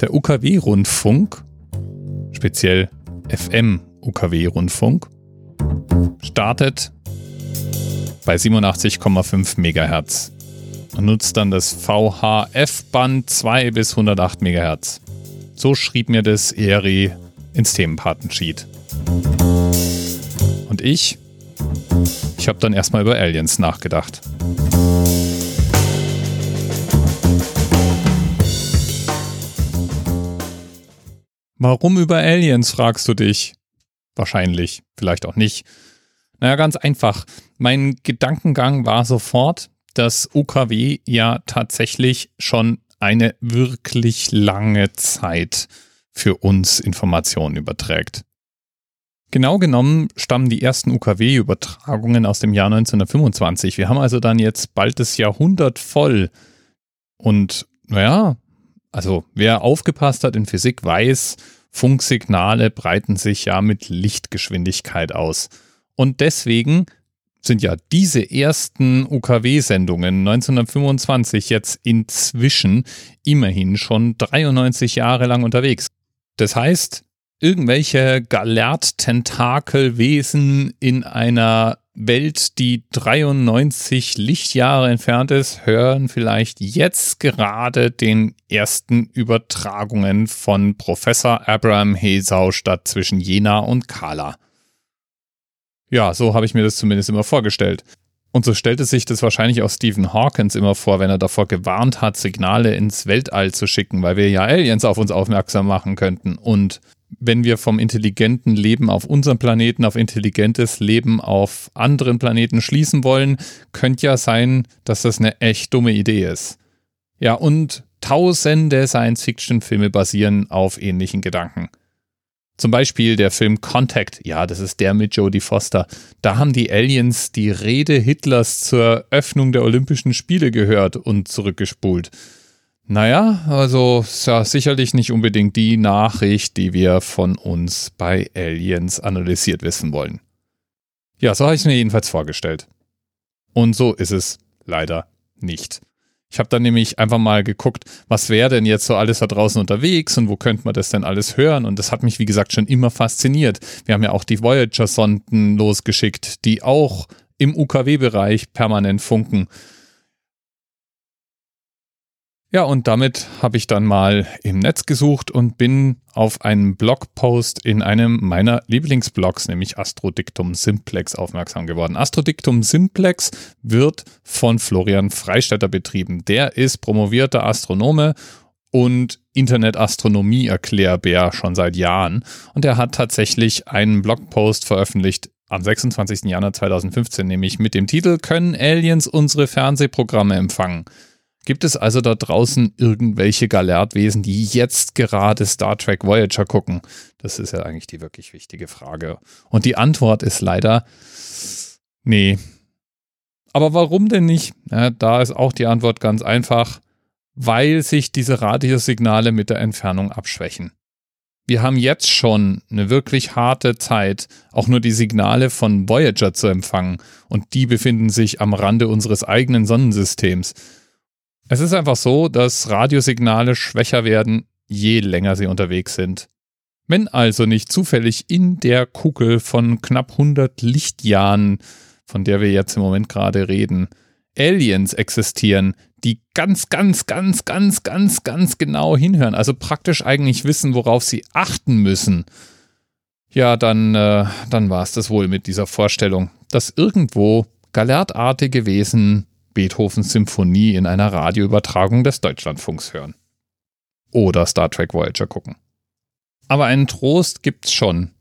Der UKW-Rundfunk, speziell FM-UKW-Rundfunk, startet bei 87,5 MHz und nutzt dann das VHF-Band 2 bis 108 MHz. So schrieb mir das ERI ins Themenpatensheet. Und ich, ich habe dann erstmal über Aliens nachgedacht. Warum über Aliens, fragst du dich? Wahrscheinlich, vielleicht auch nicht. Naja, ganz einfach. Mein Gedankengang war sofort, dass UKW ja tatsächlich schon eine wirklich lange Zeit für uns Informationen überträgt. Genau genommen stammen die ersten UKW-Übertragungen aus dem Jahr 1925. Wir haben also dann jetzt bald das Jahrhundert voll. Und naja, also wer aufgepasst hat in Physik weiß, Funksignale breiten sich ja mit Lichtgeschwindigkeit aus. Und deswegen sind ja diese ersten UKW-Sendungen 1925 jetzt inzwischen immerhin schon 93 Jahre lang unterwegs. Das heißt, irgendwelche Galert-Tentakelwesen in einer Welt, die 93 Lichtjahre entfernt ist, hören vielleicht jetzt gerade den ersten Übertragungen von Professor Abraham Hesau statt zwischen Jena und Kala. Ja, so habe ich mir das zumindest immer vorgestellt. Und so stellte sich das wahrscheinlich auch Stephen Hawkins immer vor, wenn er davor gewarnt hat, Signale ins Weltall zu schicken, weil wir ja Aliens auf uns aufmerksam machen könnten. Und wenn wir vom intelligenten Leben auf unserem Planeten auf intelligentes Leben auf anderen Planeten schließen wollen, könnte ja sein, dass das eine echt dumme Idee ist. Ja, und tausende Science-Fiction-Filme basieren auf ähnlichen Gedanken. Zum Beispiel der Film Contact, ja, das ist der mit Jodie Foster. Da haben die Aliens die Rede Hitlers zur Öffnung der Olympischen Spiele gehört und zurückgespult. Naja, also ja, sicherlich nicht unbedingt die Nachricht, die wir von uns bei Aliens analysiert wissen wollen. Ja, so habe ich es mir jedenfalls vorgestellt. Und so ist es leider nicht. Ich habe dann nämlich einfach mal geguckt, was wäre denn jetzt so alles da draußen unterwegs und wo könnte man das denn alles hören? Und das hat mich, wie gesagt, schon immer fasziniert. Wir haben ja auch die Voyager-Sonden losgeschickt, die auch im UKW-Bereich permanent funken. Ja, und damit habe ich dann mal im Netz gesucht und bin auf einen Blogpost in einem meiner Lieblingsblogs, nämlich Astrodiktum Simplex, aufmerksam geworden. Astrodiktum Simplex wird von Florian Freistetter betrieben. Der ist promovierter Astronome und Internetastronomie-Erklärbär schon seit Jahren. Und er hat tatsächlich einen Blogpost veröffentlicht am 26. Januar 2015, nämlich mit dem Titel Können Aliens unsere Fernsehprogramme empfangen? Gibt es also da draußen irgendwelche Galertwesen, die jetzt gerade Star Trek Voyager gucken? Das ist ja eigentlich die wirklich wichtige Frage. Und die Antwort ist leider nee. Aber warum denn nicht? Ja, da ist auch die Antwort ganz einfach, weil sich diese Radiosignale mit der Entfernung abschwächen. Wir haben jetzt schon eine wirklich harte Zeit, auch nur die Signale von Voyager zu empfangen, und die befinden sich am Rande unseres eigenen Sonnensystems. Es ist einfach so, dass Radiosignale schwächer werden, je länger sie unterwegs sind. Wenn also nicht zufällig in der Kugel von knapp 100 Lichtjahren, von der wir jetzt im Moment gerade reden, Aliens existieren, die ganz, ganz, ganz, ganz, ganz, ganz genau hinhören, also praktisch eigentlich wissen, worauf sie achten müssen, ja, dann, äh, dann war es das wohl mit dieser Vorstellung, dass irgendwo galertartige Wesen Beethovens Symphonie in einer Radioübertragung des Deutschlandfunks hören. Oder Star Trek Voyager gucken. Aber einen Trost gibt's schon.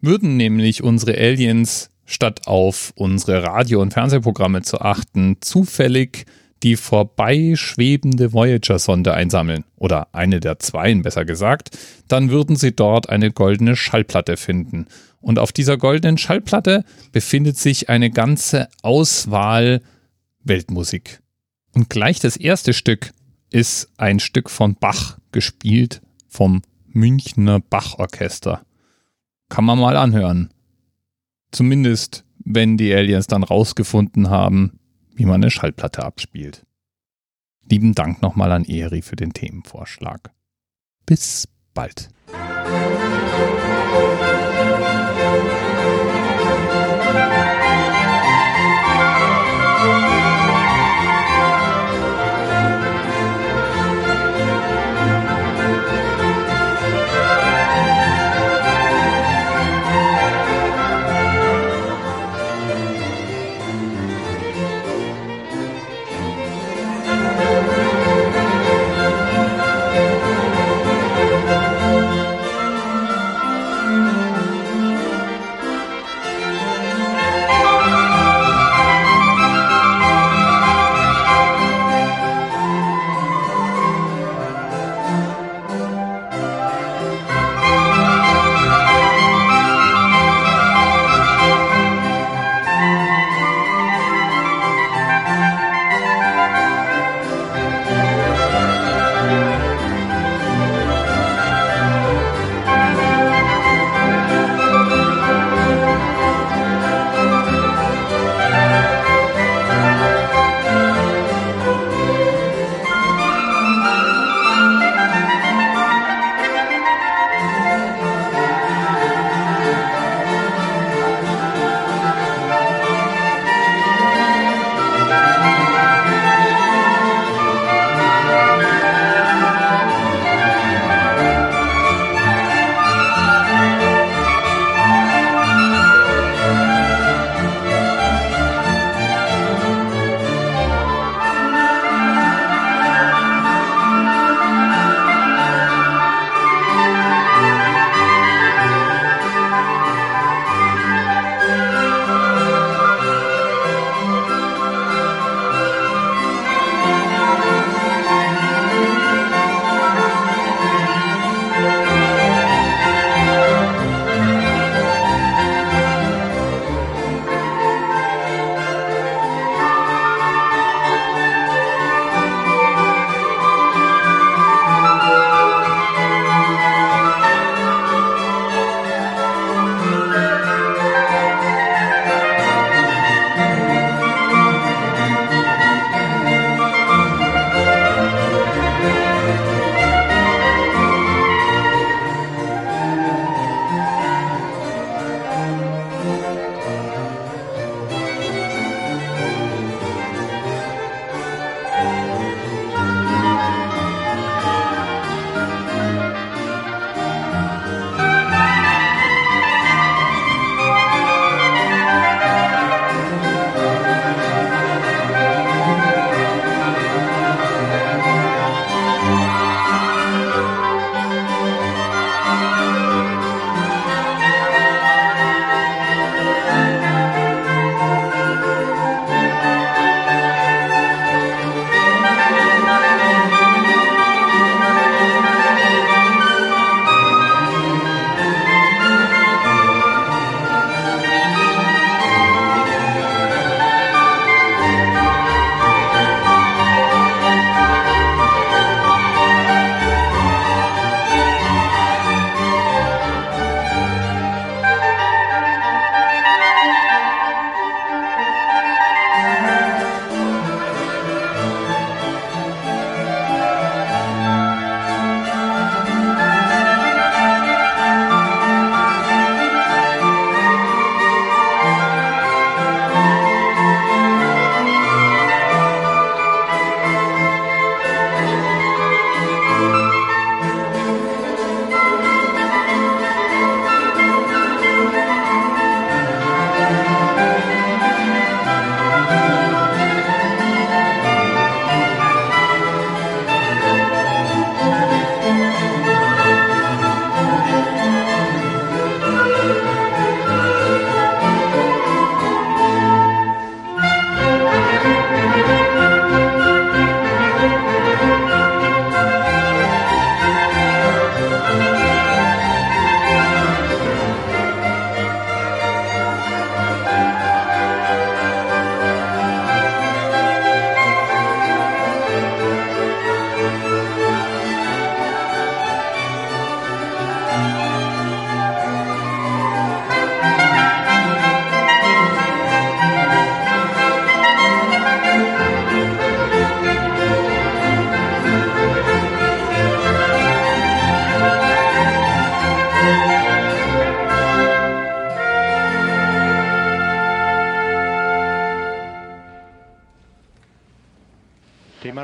Würden nämlich unsere Aliens, statt auf unsere Radio- und Fernsehprogramme zu achten, zufällig die vorbeischwebende Voyager-Sonde einsammeln, oder eine der zweien besser gesagt, dann würden sie dort eine goldene Schallplatte finden. Und auf dieser goldenen Schallplatte befindet sich eine ganze Auswahl Weltmusik. Und gleich das erste Stück ist ein Stück von Bach gespielt vom Münchner Bachorchester. Kann man mal anhören. Zumindest, wenn die Aliens dann rausgefunden haben, wie man eine Schallplatte abspielt. Lieben Dank nochmal an Eri für den Themenvorschlag. Bis bald.